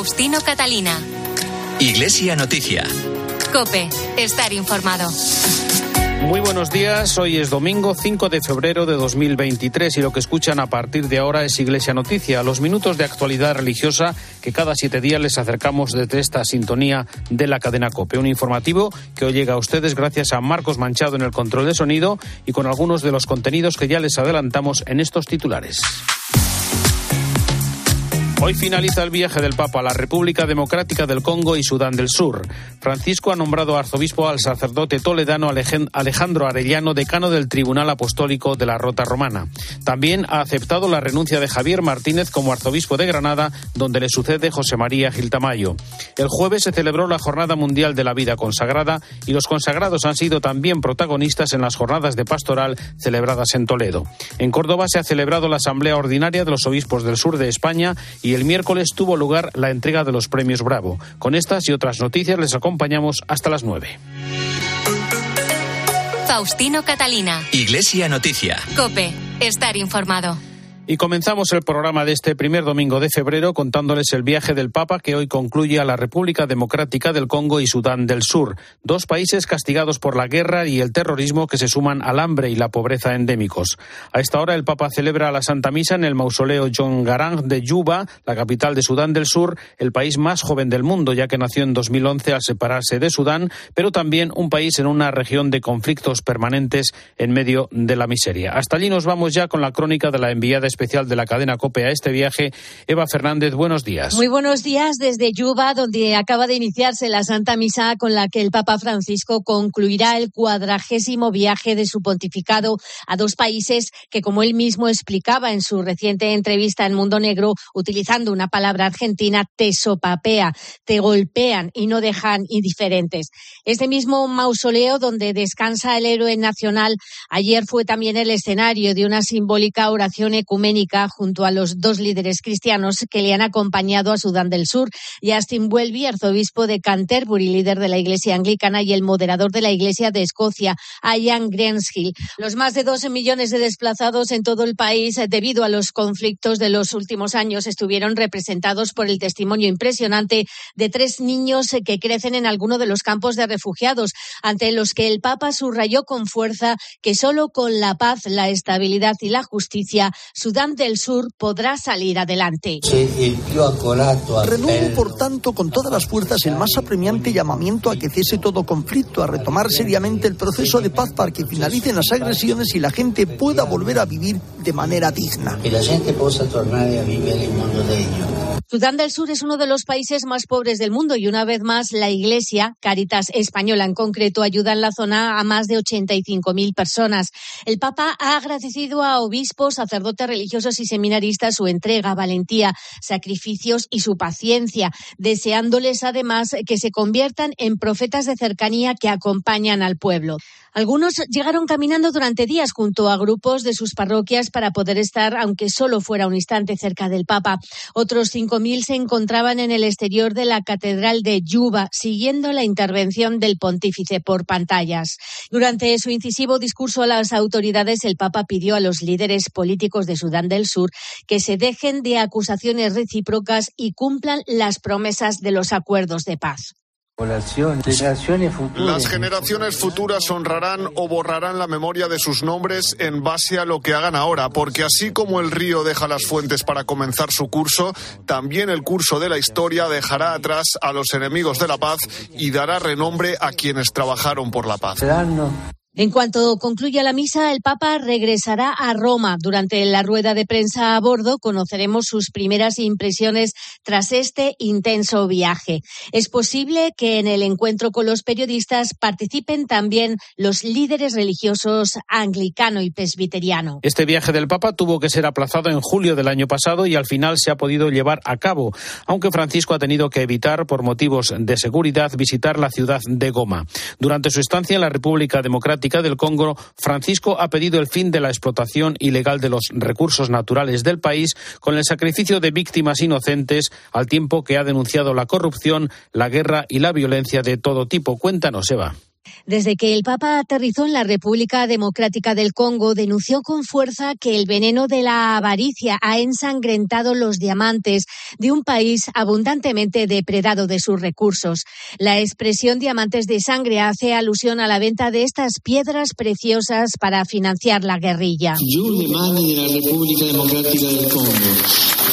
Faustino Catalina. Iglesia Noticia. Cope, estar informado. Muy buenos días, hoy es domingo 5 de febrero de 2023 y lo que escuchan a partir de ahora es Iglesia Noticia, los minutos de actualidad religiosa que cada siete días les acercamos desde esta sintonía de la cadena COPE. Un informativo que hoy llega a ustedes gracias a Marcos Manchado en el control de sonido y con algunos de los contenidos que ya les adelantamos en estos titulares. Hoy finaliza el viaje del Papa a la República Democrática del Congo y Sudán del Sur. Francisco ha nombrado arzobispo al sacerdote toledano Alejandro Arellano, decano del Tribunal Apostólico de la Rota Romana. También ha aceptado la renuncia de Javier Martínez como arzobispo de Granada, donde le sucede José María Giltamayo. El jueves se celebró la Jornada Mundial de la Vida Consagrada y los consagrados han sido también protagonistas en las jornadas de pastoral celebradas en Toledo. En Córdoba se ha celebrado la Asamblea Ordinaria de los Obispos del Sur de España y y el miércoles tuvo lugar la entrega de los premios Bravo. Con estas y otras noticias les acompañamos hasta las 9. Faustino Catalina. Iglesia Noticia. Cope, estar informado. Y comenzamos el programa de este primer domingo de febrero contándoles el viaje del Papa que hoy concluye a la República Democrática del Congo y Sudán del Sur, dos países castigados por la guerra y el terrorismo que se suman al hambre y la pobreza endémicos. A esta hora el Papa celebra la Santa Misa en el mausoleo John Garang de Yuba, la capital de Sudán del Sur, el país más joven del mundo, ya que nació en 2011 al separarse de Sudán, pero también un país en una región de conflictos permanentes en medio de la miseria. Hasta allí nos vamos ya con la crónica de la enviada especial de la cadena COPE a este viaje. Eva Fernández, buenos días. Muy buenos días desde Yuba, donde acaba de iniciarse la Santa Misa con la que el Papa Francisco concluirá el cuadragésimo viaje de su pontificado a dos países que, como él mismo explicaba en su reciente entrevista en Mundo Negro, utilizando una palabra argentina, te sopapea, te golpean y no dejan indiferentes. Este mismo mausoleo donde descansa el héroe nacional ayer fue también el escenario de una simbólica oración ecuménica junto a los dos líderes cristianos que le han acompañado a Sudán del Sur, Justin Welby, arzobispo de Canterbury, líder de la Iglesia anglicana, y el moderador de la Iglesia de Escocia, Ian Grenshill. Los más de 12 millones de desplazados en todo el país debido a los conflictos de los últimos años estuvieron representados por el testimonio impresionante de tres niños que crecen en alguno de los campos de refugiados, ante los que el Papa subrayó con fuerza que solo con la paz, la estabilidad y la justicia, Sudán del Sur podrá salir adelante. Renuevo, por tanto, con todas las fuerzas el más apremiante llamamiento a que cese todo conflicto, a retomar seriamente el proceso de paz para que finalicen las agresiones y la gente pueda volver a vivir de manera digna. Que la gente pueda tornar a vivir el mundo de ellos. Sudán del Sur es uno de los países más pobres del mundo y una vez más la Iglesia, Caritas Española en concreto, ayuda en la zona a más de 85.000 personas. El Papa ha agradecido a obispos, sacerdotes religiosos y seminaristas su entrega, valentía, sacrificios y su paciencia, deseándoles además que se conviertan en profetas de cercanía que acompañan al pueblo. Algunos llegaron caminando durante días junto a grupos de sus parroquias para poder estar, aunque solo fuera un instante, cerca del Papa. Otros 5.000 se encontraban en el exterior de la Catedral de Yuba, siguiendo la intervención del pontífice por pantallas. Durante su incisivo discurso a las autoridades, el Papa pidió a los líderes políticos de Sudán del Sur que se dejen de acusaciones recíprocas y cumplan las promesas de los acuerdos de paz. Las generaciones futuras honrarán o borrarán la memoria de sus nombres en base a lo que hagan ahora, porque así como el río deja las fuentes para comenzar su curso, también el curso de la historia dejará atrás a los enemigos de la paz y dará renombre a quienes trabajaron por la paz. En cuanto concluya la misa, el Papa regresará a Roma. Durante la rueda de prensa a bordo conoceremos sus primeras impresiones tras este intenso viaje. Es posible que en el encuentro con los periodistas participen también los líderes religiosos anglicano y presbiteriano. Este viaje del Papa tuvo que ser aplazado en julio del año pasado y al final se ha podido llevar a cabo, aunque Francisco ha tenido que evitar, por motivos de seguridad, visitar la ciudad de Goma. Durante su estancia en la República Democrática del Congo, Francisco ha pedido el fin de la explotación ilegal de los recursos naturales del país con el sacrificio de víctimas inocentes, al tiempo que ha denunciado la corrupción, la guerra y la violencia de todo tipo. Cuéntanos, Eva. Desde que el Papa aterrizó en la República Democrática del Congo, denunció con fuerza que el veneno de la avaricia ha ensangrentado los diamantes de un país abundantemente depredado de sus recursos. La expresión diamantes de sangre hace alusión a la venta de estas piedras preciosas para financiar la guerrilla.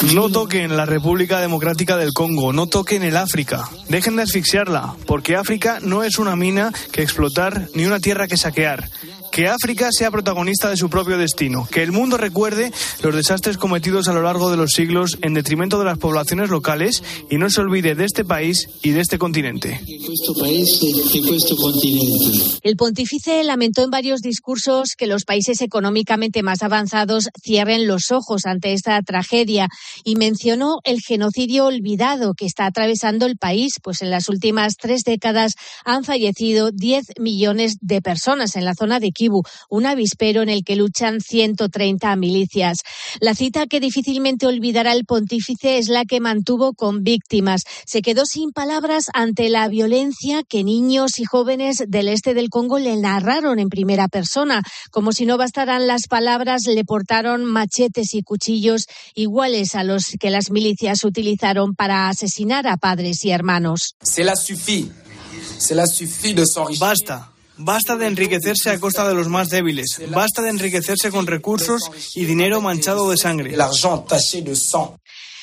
No toquen la República Democrática del Congo, no toquen el África. Dejen de asfixiarla, porque África no es una mina que explotar ni una tierra que saquear que África sea protagonista de su propio destino, que el mundo recuerde los desastres cometidos a lo largo de los siglos en detrimento de las poblaciones locales y no se olvide de este país y de este continente. El pontífice lamentó en varios discursos que los países económicamente más avanzados cierren los ojos ante esta tragedia y mencionó el genocidio olvidado que está atravesando el país, pues en las últimas tres décadas han fallecido 10 millones de personas en la zona de Kivu un avispero en el que luchan 130 milicias. La cita que difícilmente olvidará el pontífice es la que mantuvo con víctimas. Se quedó sin palabras ante la violencia que niños y jóvenes del este del Congo le narraron en primera persona. Como si no bastaran las palabras, le portaron machetes y cuchillos iguales a los que las milicias utilizaron para asesinar a padres y hermanos. Basta. Basta de enriquecerse a costa de los más débiles. Basta de enriquecerse con recursos y dinero manchado de sangre.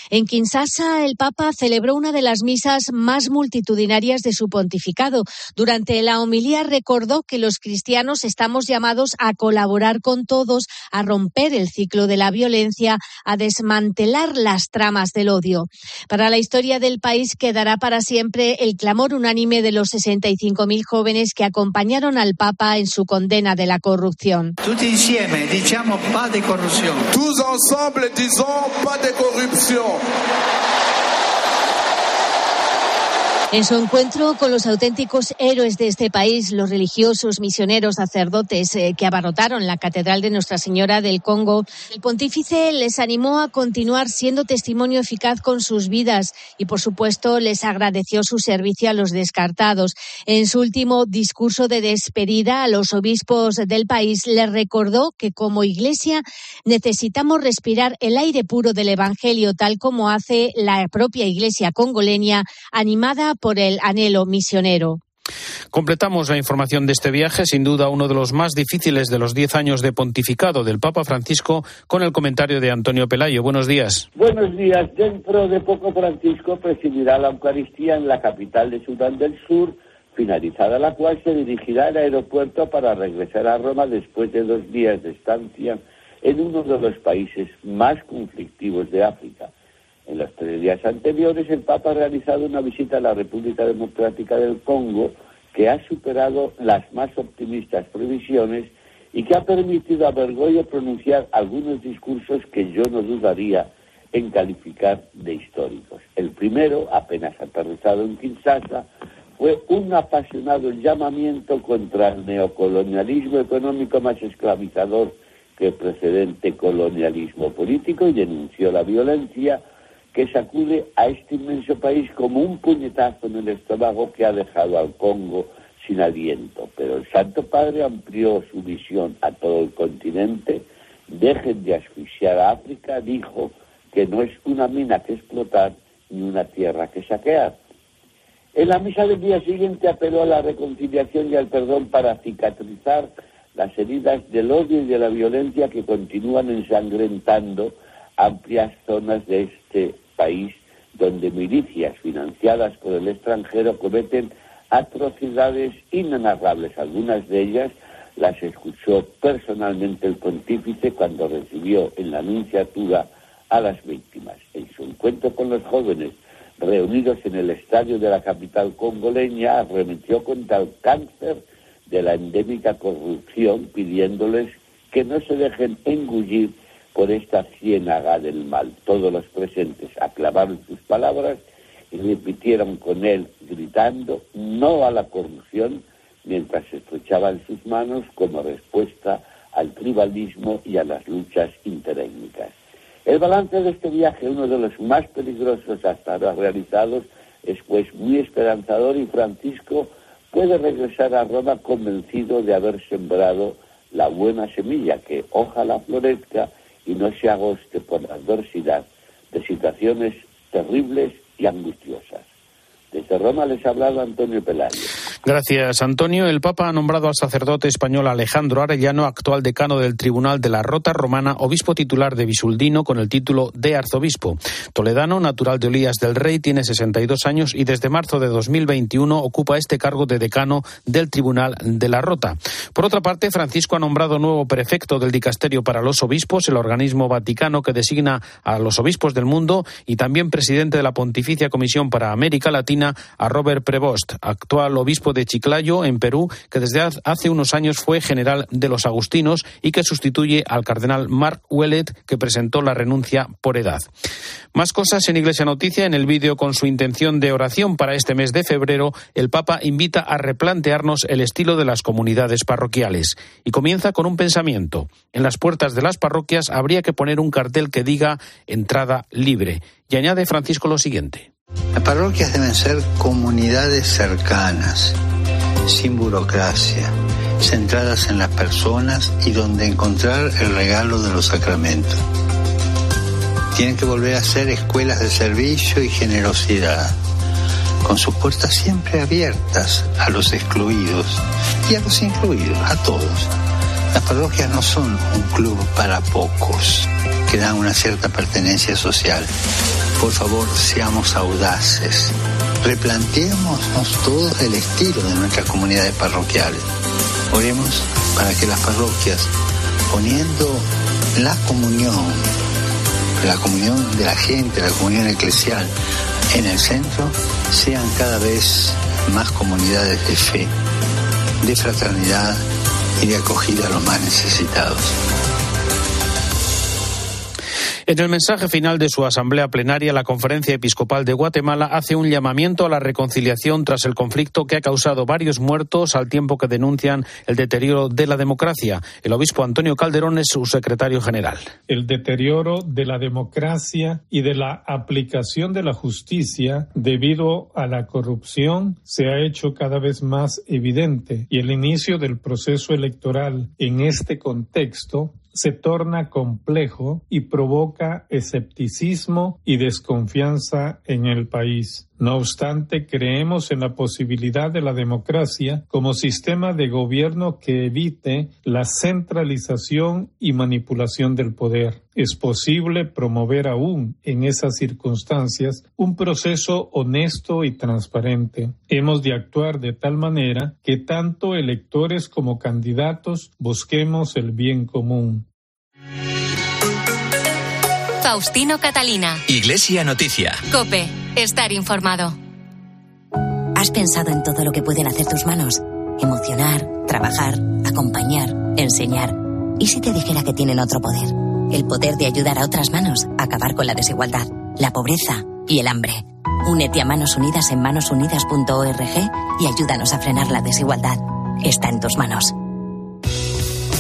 En Kinshasa, el Papa celebró una de las misas más multitudinarias de su pontificado. Durante la homilía recordó que los cristianos estamos llamados a colaborar con todos, a romper el ciclo de la violencia, a desmantelar las tramas del odio. Para la historia del país quedará para siempre el clamor unánime de los 65.000 jóvenes que acompañaron al Papa en su condena de la corrupción. Todos insieme diciamo pas de corrupción. Tous ensemble disons pas de corrupción. Lord. En su encuentro con los auténticos héroes de este país, los religiosos, misioneros, sacerdotes eh, que abarrotaron la Catedral de Nuestra Señora del Congo, el pontífice les animó a continuar siendo testimonio eficaz con sus vidas y, por supuesto, les agradeció su servicio a los descartados. En su último discurso de despedida a los obispos del país, les recordó que como Iglesia necesitamos respirar el aire puro del Evangelio, tal como hace la propia Iglesia congoleña, animada por el anhelo misionero. Completamos la información de este viaje, sin duda uno de los más difíciles de los diez años de pontificado del Papa Francisco, con el comentario de Antonio Pelayo. Buenos días. Buenos días. Dentro de poco Francisco presidirá la Eucaristía en la capital de Sudán del Sur, finalizada la cual se dirigirá al aeropuerto para regresar a Roma después de dos días de estancia en uno de los países más conflictivos de África. En los tres días anteriores, el Papa ha realizado una visita a la República Democrática del Congo que ha superado las más optimistas previsiones y que ha permitido a Bergoglio pronunciar algunos discursos que yo no dudaría en calificar de históricos. El primero, apenas aterrizado en Kinshasa, fue un apasionado llamamiento contra el neocolonialismo económico más esclavizador que el precedente colonialismo político y denunció la violencia que sacude a este inmenso país como un puñetazo en el estómago que ha dejado al Congo sin aliento. Pero el Santo Padre amplió su visión a todo el continente, dejen de asfixiar a África, dijo que no es una mina que explotar ni una tierra que saquear. En la misa del día siguiente apeló a la reconciliación y al perdón para cicatrizar las heridas del odio y de la violencia que continúan ensangrentando amplias zonas de este país donde milicias financiadas por el extranjero cometen atrocidades inenarrables. Algunas de ellas las escuchó personalmente el pontífice cuando recibió en la anunciatura a las víctimas. En su encuentro con los jóvenes reunidos en el estadio de la capital congoleña, arremetió contra el cáncer de la endémica corrupción, pidiéndoles que no se dejen engullir por esta ciénaga del mal. Todos los presentes aclamaron sus palabras y repitieron con él, gritando, no a la corrupción, mientras estrechaban sus manos como respuesta al tribalismo y a las luchas interétnicas. El balance de este viaje, uno de los más peligrosos hasta ahora realizados, es pues muy esperanzador y Francisco puede regresar a Roma convencido de haber sembrado la buena semilla que ojalá florezca y no se agoste por la adversidad de situaciones terribles y angustiosas. Desde Roma les ha hablado Antonio Pelayo. Gracias, Antonio. El Papa ha nombrado al sacerdote español Alejandro Arellano, actual decano del Tribunal de la Rota Romana, obispo titular de Bisuldino con el título de arzobispo. Toledano, natural de Olías del Rey, tiene 62 años y desde marzo de 2021 ocupa este cargo de decano del Tribunal de la Rota. Por otra parte, Francisco ha nombrado nuevo prefecto del Dicasterio para los Obispos, el organismo vaticano que designa a los obispos del mundo, y también presidente de la Pontificia Comisión para América Latina a Robert Prevost, actual obispo de Chiclayo, en Perú, que desde hace unos años fue general de los agustinos y que sustituye al cardenal Mark Wellet, que presentó la renuncia por edad. Más cosas en Iglesia Noticia. En el vídeo con su intención de oración para este mes de febrero, el Papa invita a replantearnos el estilo de las comunidades parroquiales. Y comienza con un pensamiento. En las puertas de las parroquias habría que poner un cartel que diga entrada libre. Y añade Francisco lo siguiente. Las parroquias deben ser comunidades cercanas, sin burocracia, centradas en las personas y donde encontrar el regalo de los sacramentos. Tienen que volver a ser escuelas de servicio y generosidad, con sus puertas siempre abiertas a los excluidos y a los incluidos, a todos. Las parroquias no son un club para pocos que dan una cierta pertenencia social. Por favor, seamos audaces. Replanteémonos todos el estilo de nuestras comunidades parroquiales. Oremos para que las parroquias, poniendo la comunión, la comunión de la gente, la comunión eclesial en el centro, sean cada vez más comunidades de fe, de fraternidad y de acogida a los más necesitados. En el mensaje final de su asamblea plenaria, la Conferencia Episcopal de Guatemala hace un llamamiento a la reconciliación tras el conflicto que ha causado varios muertos al tiempo que denuncian el deterioro de la democracia. El obispo Antonio Calderón es su secretario general. El deterioro de la democracia y de la aplicación de la justicia debido a la corrupción se ha hecho cada vez más evidente y el inicio del proceso electoral en este contexto se torna complejo y provoca escepticismo y desconfianza en el país. No obstante, creemos en la posibilidad de la democracia como sistema de gobierno que evite la centralización y manipulación del poder. Es posible promover aún en esas circunstancias un proceso honesto y transparente. Hemos de actuar de tal manera que tanto electores como candidatos busquemos el bien común. Faustino Catalina. Iglesia Noticia. Cope. Estar informado. ¿Has pensado en todo lo que pueden hacer tus manos? Emocionar, trabajar, acompañar, enseñar. ¿Y si te dijera que tienen otro poder? El poder de ayudar a otras manos a acabar con la desigualdad, la pobreza y el hambre. Únete a Manos Unidas en manosunidas.org y ayúdanos a frenar la desigualdad. Está en tus manos.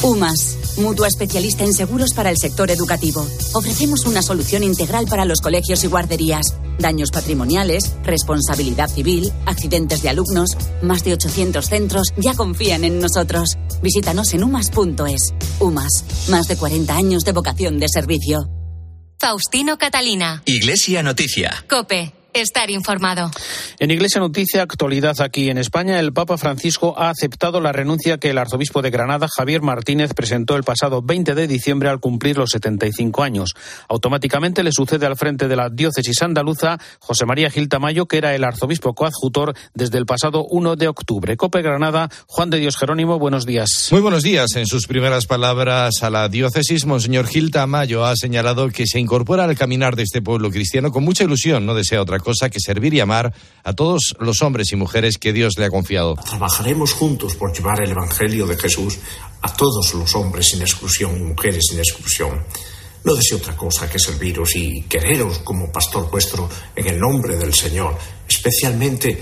UMAS, mutua especialista en seguros para el sector educativo. Ofrecemos una solución integral para los colegios y guarderías. Daños patrimoniales, responsabilidad civil, accidentes de alumnos. Más de 800 centros ya confían en nosotros. Visítanos en umas.es. UMAS, más de 40 años de vocación de servicio. Faustino Catalina. Iglesia Noticia. Cope estar informado. En Iglesia Noticia, actualidad aquí en España, el Papa Francisco ha aceptado la renuncia que el arzobispo de Granada, Javier Martínez, presentó el pasado 20 de diciembre al cumplir los 75 años. Automáticamente le sucede al frente de la diócesis andaluza José María Gil Tamayo, que era el arzobispo coadjutor desde el pasado 1 de octubre. Cope Granada, Juan de Dios Jerónimo, buenos días. Muy buenos días. En sus primeras palabras a la diócesis, Monseñor Gil Tamayo ha señalado que se incorpora al caminar de este pueblo cristiano con mucha ilusión, no desea otra cosa que servir y amar a todos los hombres y mujeres que Dios le ha confiado. Trabajaremos juntos por llevar el Evangelio de Jesús a todos los hombres sin exclusión y mujeres sin exclusión. No deseo otra cosa que serviros y quereros como pastor vuestro en el nombre del Señor, especialmente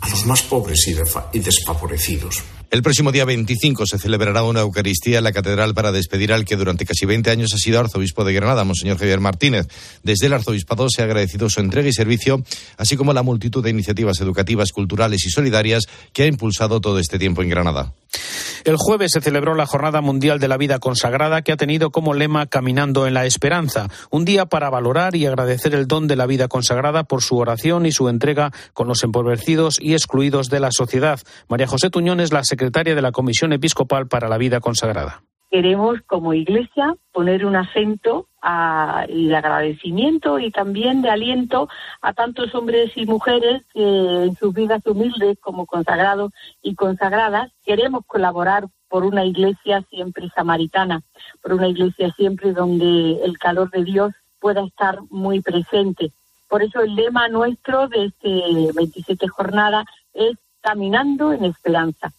a los más pobres y desfavorecidos. El próximo día 25 se celebrará una Eucaristía en la Catedral para despedir al que durante casi 20 años ha sido arzobispo de Granada, Monseñor Javier Martínez. Desde el arzobispado se ha agradecido su entrega y servicio, así como la multitud de iniciativas educativas, culturales y solidarias que ha impulsado todo este tiempo en Granada. El jueves se celebró la Jornada Mundial de la Vida Consagrada que ha tenido como lema Caminando en la Esperanza, un día para valorar y agradecer el don de la vida consagrada por su oración y su entrega con los empobrecidos y excluidos de la sociedad. María José Tuñón es la secretaria de la Comisión Episcopal para la Vida Consagrada queremos como iglesia poner un acento a, y de agradecimiento y también de aliento a tantos hombres y mujeres que en sus vidas humildes como consagrados y consagradas queremos colaborar por una iglesia siempre samaritana, por una iglesia siempre donde el calor de Dios pueda estar muy presente. Por eso el lema nuestro de este 27 jornada es Caminando en Esperanza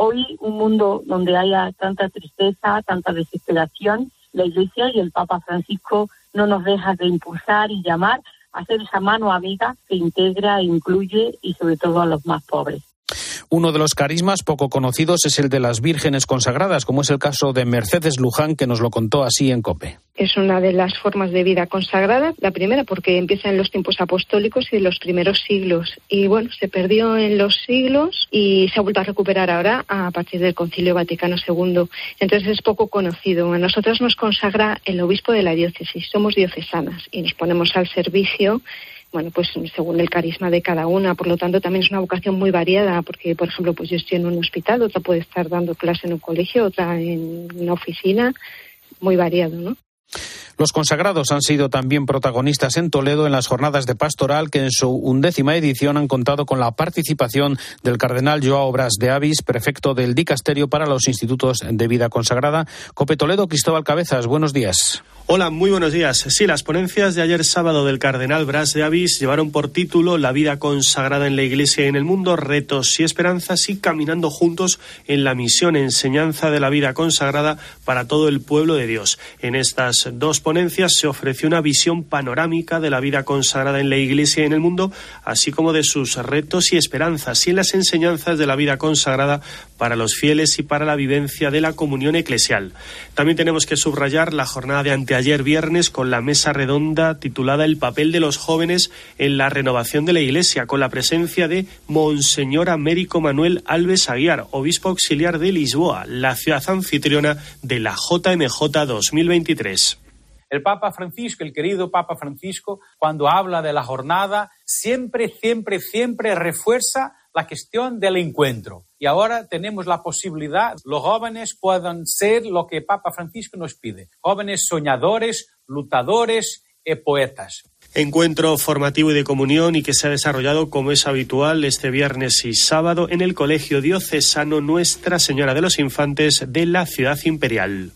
Hoy, un mundo donde haya tanta tristeza, tanta desesperación, la Iglesia y el Papa Francisco no nos dejan de impulsar y llamar a ser esa mano amiga que integra, incluye y sobre todo a los más pobres. Uno de los carismas poco conocidos es el de las vírgenes consagradas, como es el caso de Mercedes Luján, que nos lo contó así en COPE. Es una de las formas de vida consagrada, la primera porque empieza en los tiempos apostólicos y en los primeros siglos. Y bueno, se perdió en los siglos y se ha vuelto a recuperar ahora a partir del Concilio Vaticano II. Entonces es poco conocido. A nosotros nos consagra el obispo de la diócesis. Somos diocesanas y nos ponemos al servicio bueno, pues según el carisma de cada una. Por lo tanto, también es una vocación muy variada, porque, por ejemplo, pues yo estoy en un hospital, otra puede estar dando clase en un colegio, otra en una oficina, muy variado, ¿no? Los consagrados han sido también protagonistas en Toledo en las jornadas de pastoral que en su undécima edición han contado con la participación del cardenal Joao Bras de Avis, prefecto del Dicasterio para los Institutos de Vida Consagrada. Cope Toledo, Cristóbal Cabezas, buenos días. Hola, muy buenos días. Sí, las ponencias de ayer sábado del cardenal Bras de Avis llevaron por título La vida consagrada en la Iglesia y en el mundo, retos y esperanzas y caminando juntos en la misión enseñanza de la vida consagrada para todo el pueblo de Dios. En estas dos se ofreció una visión panorámica de la vida consagrada en la Iglesia y en el mundo, así como de sus retos y esperanzas y en las enseñanzas de la vida consagrada para los fieles y para la vivencia de la comunión eclesial. También tenemos que subrayar la jornada de anteayer viernes con la mesa redonda titulada El papel de los jóvenes en la renovación de la Iglesia, con la presencia de Monseñor Américo Manuel Alves Aguiar, obispo auxiliar de Lisboa, la ciudad anfitriona de la JMJ 2023. El Papa Francisco, el querido Papa Francisco, cuando habla de la jornada, siempre, siempre, siempre refuerza la cuestión del encuentro. Y ahora tenemos la posibilidad, los jóvenes puedan ser lo que Papa Francisco nos pide, jóvenes soñadores, lutadores y poetas. Encuentro formativo y de comunión y que se ha desarrollado como es habitual este viernes y sábado en el Colegio Diocesano Nuestra Señora de los Infantes de la Ciudad Imperial.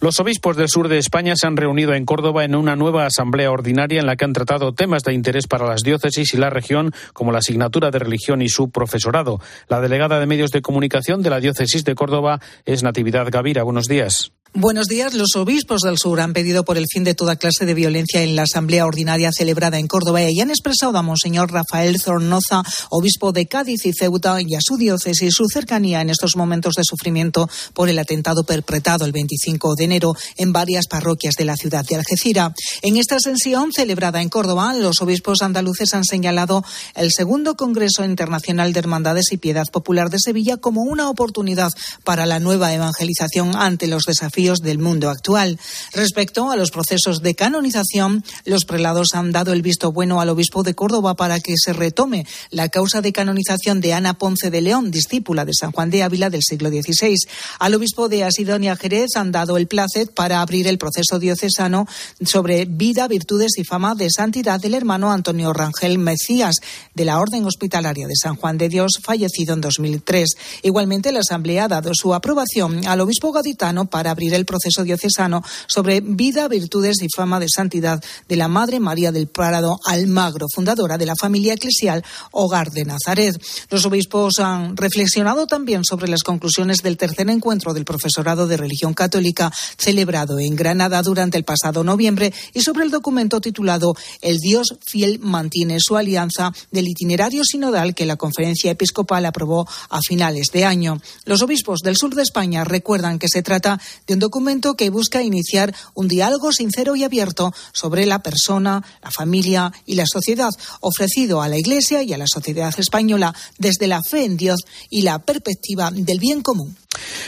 Los obispos del sur de España se han reunido en Córdoba en una nueva asamblea ordinaria en la que han tratado temas de interés para las diócesis y la región, como la asignatura de religión y su profesorado. La delegada de medios de comunicación de la diócesis de Córdoba es Natividad Gavira. Buenos días. Buenos días. Los obispos del sur han pedido por el fin de toda clase de violencia en la asamblea ordinaria celebrada en Córdoba y han expresado a Monseñor Rafael Zornoza, obispo de Cádiz y Ceuta, y a su diócesis su cercanía en estos momentos de sufrimiento por el atentado perpetrado el 25 de enero en varias parroquias de la ciudad de Algeciras. En esta sesión celebrada en Córdoba, los obispos andaluces han señalado el segundo Congreso Internacional de Hermandades y Piedad Popular de Sevilla como una oportunidad para la nueva evangelización ante los desafíos del mundo actual. Respecto a los procesos de canonización, los prelados han dado el visto bueno al obispo de Córdoba para que se retome la causa de canonización de Ana Ponce de León, discípula de San Juan de Ávila del siglo XVI. Al obispo de Asidonia Jerez han dado el placet para abrir el proceso diocesano sobre vida, virtudes y fama de santidad del hermano Antonio Rangel Mecías de la Orden Hospitalaria de San Juan de Dios, fallecido en 2003. Igualmente, la Asamblea ha dado su aprobación al obispo gaditano para abrir el proceso diocesano sobre vida, virtudes y fama de santidad de la Madre María del Prado Almagro, fundadora de la familia eclesial Hogar de Nazaret. Los obispos han reflexionado también sobre las conclusiones del tercer encuentro del profesorado de religión católica celebrado en Granada durante el pasado noviembre y sobre el documento titulado El Dios fiel mantiene su alianza del itinerario sinodal que la conferencia episcopal aprobó a finales de año. Los obispos del sur de España recuerdan que se trata de un documento que busca iniciar un diálogo sincero y abierto sobre la persona, la familia y la sociedad, ofrecido a la Iglesia y a la sociedad española desde la fe en Dios y la perspectiva del bien común.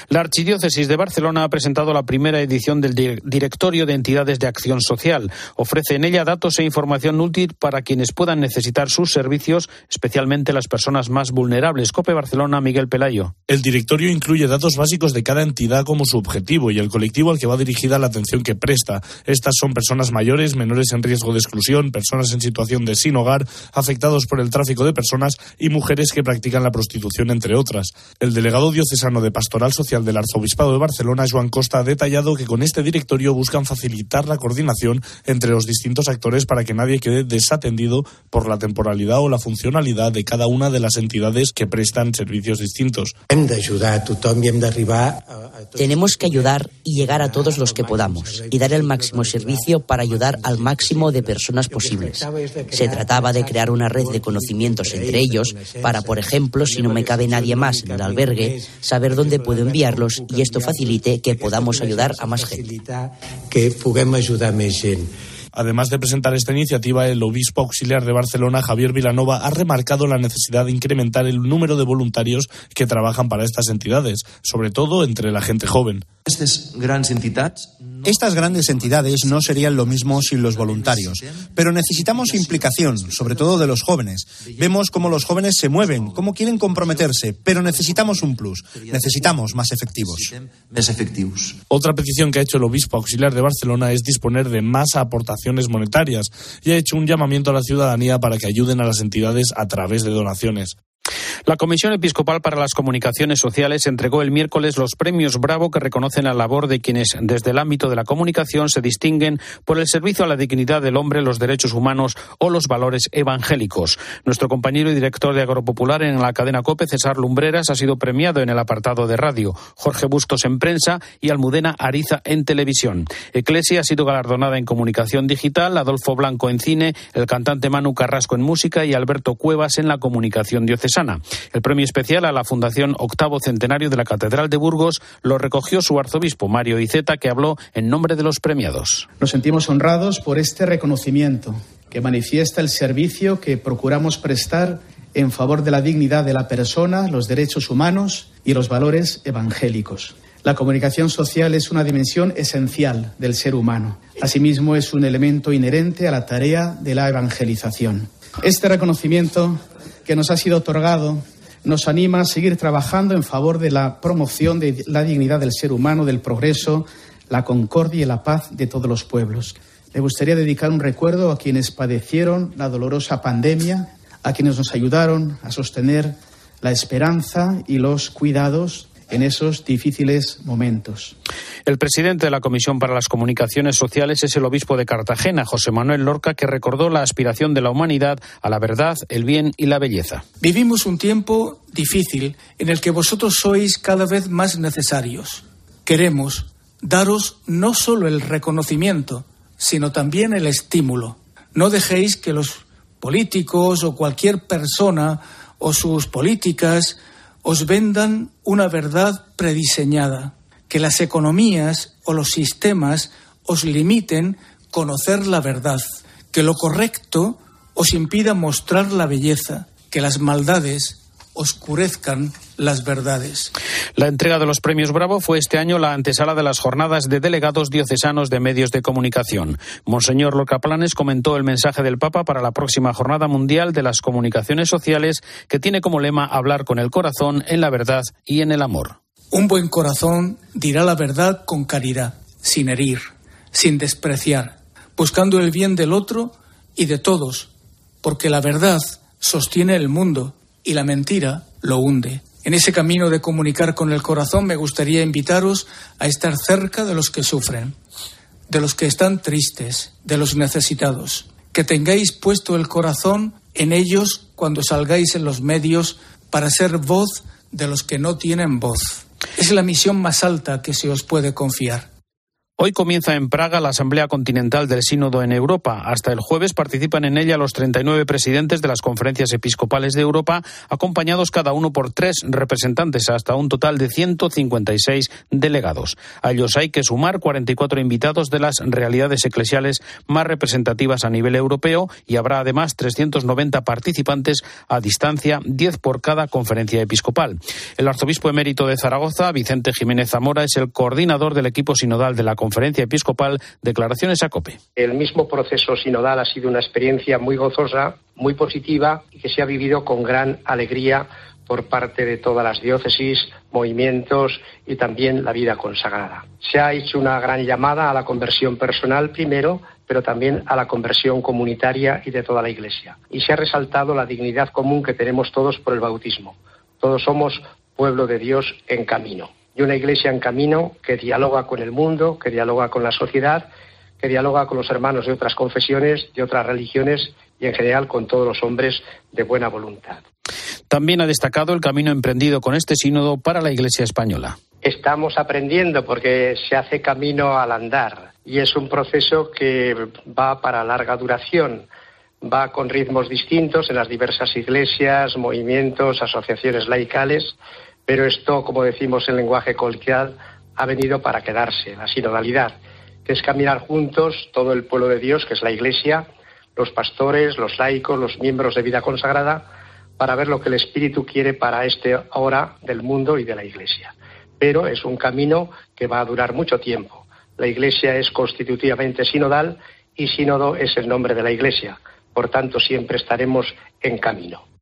La Archidiócesis de Barcelona ha presentado la primera edición del Directorio de Entidades de Acción Social. Ofrece en ella datos e información útil para quienes puedan necesitar sus servicios, especialmente las personas más vulnerables. Cope Barcelona, Miguel Pelayo. El directorio incluye datos básicos de cada entidad como su objetivo y el colectivo al que va dirigida la atención que presta. Estas son personas mayores, menores en riesgo de exclusión, personas en situación de sin hogar, afectados por el tráfico de personas y mujeres que practican la prostitución, entre otras. El delegado diocesano de Pastoral Social del Arzobispado de Barcelona, Joan Costa, ha detallado que con este directorio buscan facilitar la coordinación entre los distintos actores para que nadie quede desatendido por la temporalidad o la funcionalidad de cada una de las entidades que prestan servicios distintos. Tenemos que ayudar y llegar a todos los que podamos y dar el máximo servicio para ayudar al máximo de personas posibles. Se trataba de crear una red de conocimientos entre ellos para, por ejemplo, si no me cabe nadie más en el albergue, saber dónde puedo enviarlos y esto facilite que podamos ayudar a más gente. Que ayudar. Además de presentar esta iniciativa, el obispo auxiliar de Barcelona, Javier Vilanova, ha remarcado la necesidad de incrementar el número de voluntarios que trabajan para estas entidades, sobre todo entre la gente joven. Estas grandes entidades estas grandes entidades no serían lo mismo sin los voluntarios, pero necesitamos implicación, sobre todo de los jóvenes. Vemos cómo los jóvenes se mueven, cómo quieren comprometerse, pero necesitamos un plus, necesitamos más efectivos. Otra petición que ha hecho el obispo auxiliar de Barcelona es disponer de más aportaciones monetarias y ha hecho un llamamiento a la ciudadanía para que ayuden a las entidades a través de donaciones. La Comisión Episcopal para las Comunicaciones Sociales entregó el miércoles los premios Bravo que reconocen la labor de quienes desde el ámbito de la comunicación se distinguen por el servicio a la dignidad del hombre, los derechos humanos o los valores evangélicos. Nuestro compañero y director de Agropopular en la cadena COPE, César Lumbreras, ha sido premiado en el apartado de radio, Jorge Bustos en prensa y Almudena Ariza en televisión. Eclesia ha sido galardonada en comunicación digital, Adolfo Blanco en cine, el cantante Manu Carrasco en música y Alberto Cuevas en la comunicación diocesana. El premio especial a la Fundación Octavo Centenario de la Catedral de Burgos lo recogió su arzobispo Mario Iceta, que habló en nombre de los premiados. Nos sentimos honrados por este reconocimiento que manifiesta el servicio que procuramos prestar en favor de la dignidad de la persona, los derechos humanos y los valores evangélicos. La comunicación social es una dimensión esencial del ser humano. Asimismo, es un elemento inherente a la tarea de la evangelización. Este reconocimiento que nos ha sido otorgado nos anima a seguir trabajando en favor de la promoción de la dignidad del ser humano, del progreso, la concordia y la paz de todos los pueblos. Me gustaría dedicar un recuerdo a quienes padecieron la dolorosa pandemia, a quienes nos ayudaron a sostener la esperanza y los cuidados en esos difíciles momentos. El presidente de la Comisión para las Comunicaciones Sociales es el obispo de Cartagena, José Manuel Lorca, que recordó la aspiración de la humanidad a la verdad, el bien y la belleza. Vivimos un tiempo difícil en el que vosotros sois cada vez más necesarios. Queremos daros no solo el reconocimiento, sino también el estímulo. No dejéis que los políticos o cualquier persona o sus políticas os vendan una verdad prediseñada, que las economías o los sistemas os limiten conocer la verdad, que lo correcto os impida mostrar la belleza, que las maldades oscurezcan las verdades. La entrega de los premios Bravo fue este año la antesala de las jornadas de delegados diocesanos de medios de comunicación. Monseñor Lorca Planes comentó el mensaje del Papa para la próxima Jornada Mundial de las Comunicaciones Sociales, que tiene como lema hablar con el corazón en la verdad y en el amor. Un buen corazón dirá la verdad con caridad, sin herir, sin despreciar, buscando el bien del otro y de todos, porque la verdad sostiene el mundo y la mentira lo hunde. En ese camino de comunicar con el corazón me gustaría invitaros a estar cerca de los que sufren, de los que están tristes, de los necesitados. Que tengáis puesto el corazón en ellos cuando salgáis en los medios para ser voz de los que no tienen voz. Es la misión más alta que se os puede confiar. Hoy comienza en Praga la Asamblea Continental del Sínodo en Europa. Hasta el jueves participan en ella los 39 presidentes de las conferencias episcopales de Europa, acompañados cada uno por tres representantes, hasta un total de 156 delegados. A ellos hay que sumar 44 invitados de las realidades eclesiales más representativas a nivel europeo y habrá además 390 participantes a distancia, 10 por cada conferencia episcopal. El arzobispo emérito de Zaragoza, Vicente Jiménez Zamora, es el coordinador del equipo sinodal de la conferencia episcopal, declaraciones a COPE. El mismo proceso sinodal ha sido una experiencia muy gozosa, muy positiva y que se ha vivido con gran alegría por parte de todas las diócesis, movimientos y también la vida consagrada. Se ha hecho una gran llamada a la conversión personal primero, pero también a la conversión comunitaria y de toda la Iglesia. Y se ha resaltado la dignidad común que tenemos todos por el bautismo. Todos somos pueblo de Dios en camino y una iglesia en camino que dialoga con el mundo, que dialoga con la sociedad, que dialoga con los hermanos de otras confesiones, de otras religiones y en general con todos los hombres de buena voluntad. También ha destacado el camino emprendido con este sínodo para la Iglesia española. Estamos aprendiendo porque se hace camino al andar y es un proceso que va para larga duración va con ritmos distintos en las diversas iglesias, movimientos, asociaciones laicales, pero esto, como decimos en lenguaje coloquial, ha venido para quedarse, la sinodalidad, que es caminar juntos todo el pueblo de Dios, que es la Iglesia, los pastores, los laicos, los miembros de vida consagrada, para ver lo que el Espíritu quiere para este hora del mundo y de la Iglesia. Pero es un camino que va a durar mucho tiempo. La Iglesia es constitutivamente sinodal y sínodo es el nombre de la Iglesia. Por tanto, siempre estaremos en camino.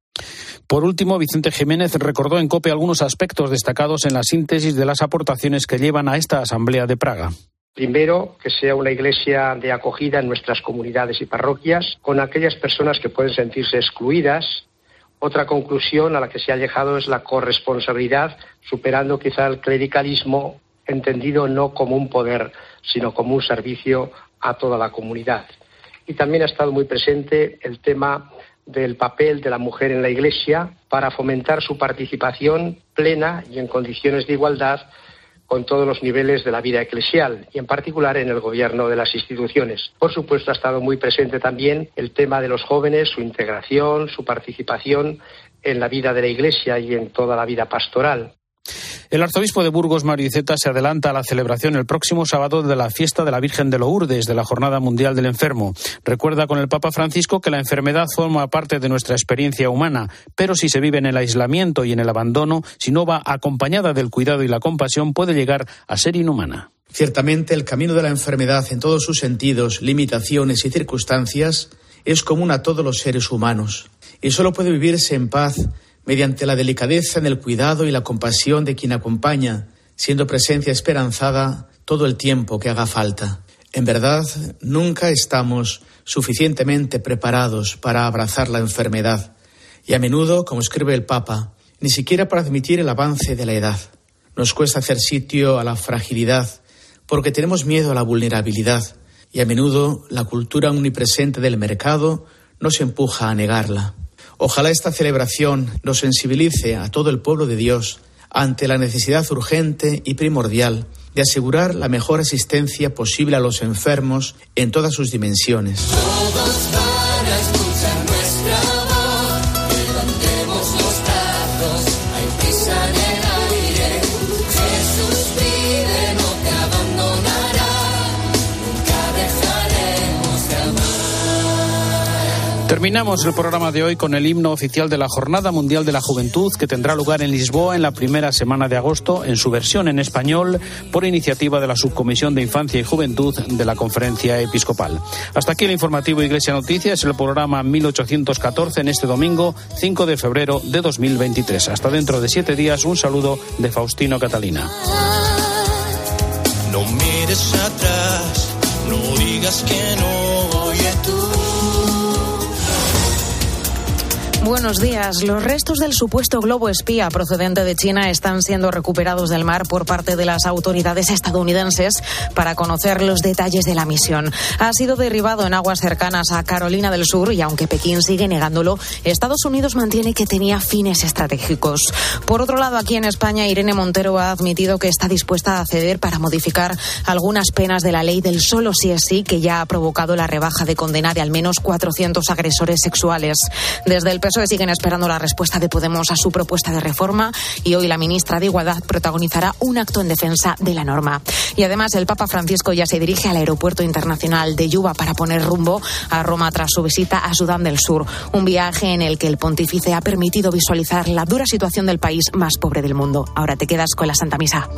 Por último, Vicente Jiménez recordó en COPE algunos aspectos destacados en la síntesis de las aportaciones que llevan a esta Asamblea de Praga. Primero, que sea una iglesia de acogida en nuestras comunidades y parroquias, con aquellas personas que pueden sentirse excluidas. Otra conclusión a la que se ha llegado es la corresponsabilidad, superando quizá el clericalismo, entendido no como un poder, sino como un servicio a toda la comunidad. Y también ha estado muy presente el tema del papel de la mujer en la Iglesia para fomentar su participación plena y en condiciones de igualdad con todos los niveles de la vida eclesial y en particular en el gobierno de las instituciones. Por supuesto, ha estado muy presente también el tema de los jóvenes, su integración, su participación en la vida de la Iglesia y en toda la vida pastoral. El arzobispo de Burgos, Mario Iceta, se adelanta a la celebración el próximo sábado de la fiesta de la Virgen de Lourdes, de la Jornada Mundial del Enfermo. Recuerda con el Papa Francisco que la enfermedad forma parte de nuestra experiencia humana, pero si se vive en el aislamiento y en el abandono, si no va acompañada del cuidado y la compasión, puede llegar a ser inhumana. Ciertamente, el camino de la enfermedad en todos sus sentidos, limitaciones y circunstancias es común a todos los seres humanos y solo puede vivirse en paz mediante la delicadeza en el cuidado y la compasión de quien acompaña, siendo presencia esperanzada todo el tiempo que haga falta. En verdad, nunca estamos suficientemente preparados para abrazar la enfermedad, y a menudo, como escribe el Papa, ni siquiera para admitir el avance de la edad. Nos cuesta hacer sitio a la fragilidad porque tenemos miedo a la vulnerabilidad y a menudo la cultura omnipresente del mercado nos empuja a negarla. Ojalá esta celebración nos sensibilice a todo el pueblo de Dios ante la necesidad urgente y primordial de asegurar la mejor asistencia posible a los enfermos en todas sus dimensiones. Terminamos el programa de hoy con el himno oficial de la Jornada Mundial de la Juventud que tendrá lugar en Lisboa en la primera semana de agosto en su versión en español por iniciativa de la Subcomisión de Infancia y Juventud de la Conferencia Episcopal. Hasta aquí el informativo Iglesia Noticias, el programa 1814 en este domingo 5 de febrero de 2023. Hasta dentro de siete días, un saludo de Faustino Catalina. No mires atrás, no digas que no, buenos días. Los restos del supuesto globo espía procedente de China están siendo recuperados del mar por parte de las autoridades estadounidenses para conocer los detalles de la misión. Ha sido derribado en aguas cercanas a Carolina del Sur y aunque Pekín sigue negándolo, Estados Unidos mantiene que tenía fines estratégicos. Por otro lado, aquí en España, Irene Montero ha admitido que está dispuesta a ceder para modificar algunas penas de la ley del solo sí es sí, que ya ha provocado la rebaja de condena de al menos 400 agresores sexuales. Desde el PSOE siguen esperando la respuesta de Podemos a su propuesta de reforma y hoy la ministra de Igualdad protagonizará un acto en defensa de la norma. Y además el Papa Francisco ya se dirige al aeropuerto internacional de Yuba para poner rumbo a Roma tras su visita a Sudán del Sur, un viaje en el que el pontífice ha permitido visualizar la dura situación del país más pobre del mundo. Ahora te quedas con la Santa Misa.